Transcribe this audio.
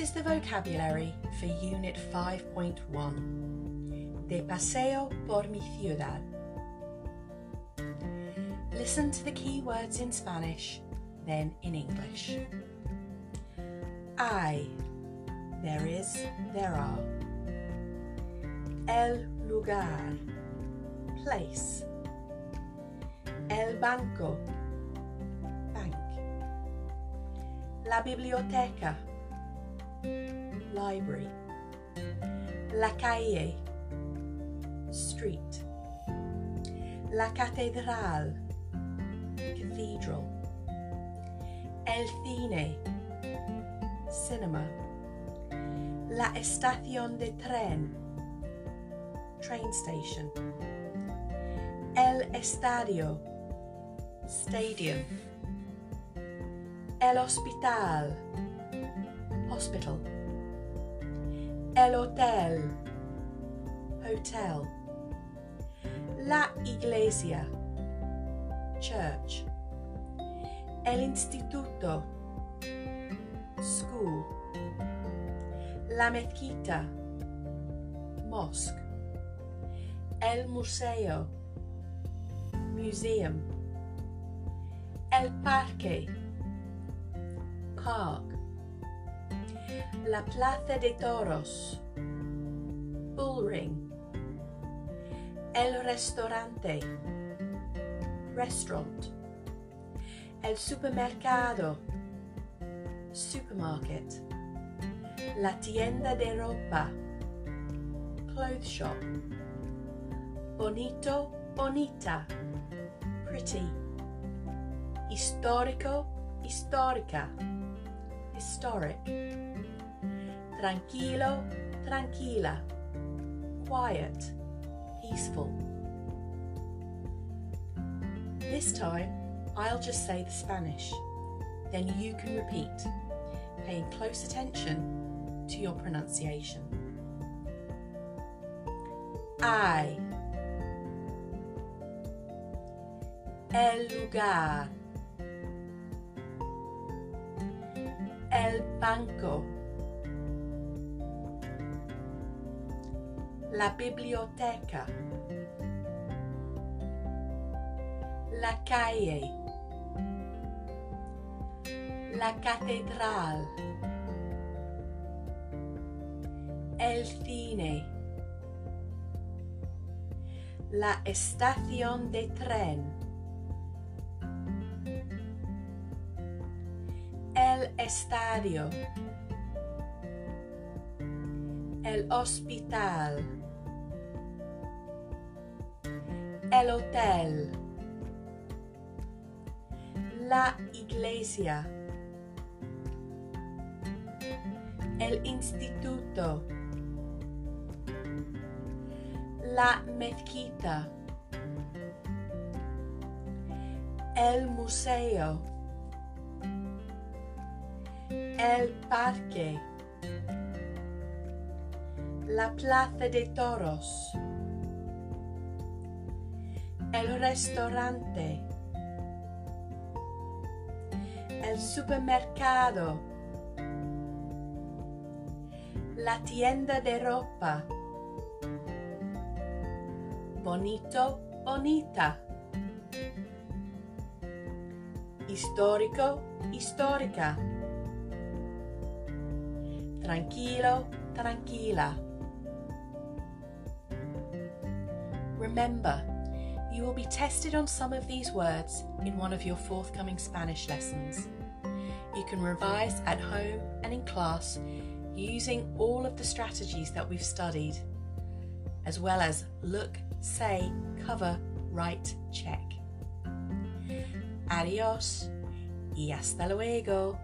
is the vocabulary for Unit 5.1 De Paseo por mi ciudad. Listen to the key words in Spanish, then in English. Hay, there is, there are. El lugar, place. El banco, bank. La biblioteca, library. La calle, street. La catedral, cathedral. El cine, cinema. La estación de tren, train station. El estadio, stadium. El hospital, hospital. El hotel, hotel. La iglesia, church. El instituto, school. La mezquita, mosque. El museo, museum. El parque, park. La plaza de toros, bull ring. El restaurante, restaurant. El supermercado, supermarket. La tienda de ropa, clothes shop. Bonito, bonita, pretty. Histórico, histórica, historic. Tranquilo, tranquila, quiet, peaceful. This time, I'll just say the Spanish, then you can repeat, paying close attention to your pronunciation. Hay. El lugar. El banco. La biblioteca. La calle. La catedral. El cine. La estación de tren. El estadio. El hospital. El hotel. La iglesia. El instituto. La mezquita. El museo. El parque. La plaza de toros. El restaurante. El supermercado. La tienda de ropa. Bonito, bonita. Histórico, histórica. Tranquilo, tranquila. Remember, you will be tested on some of these words in one of your forthcoming Spanish lessons. You can revise at home and in class using all of the strategies that we've studied, as well as look, say, cover, write, check. Adios y hasta luego.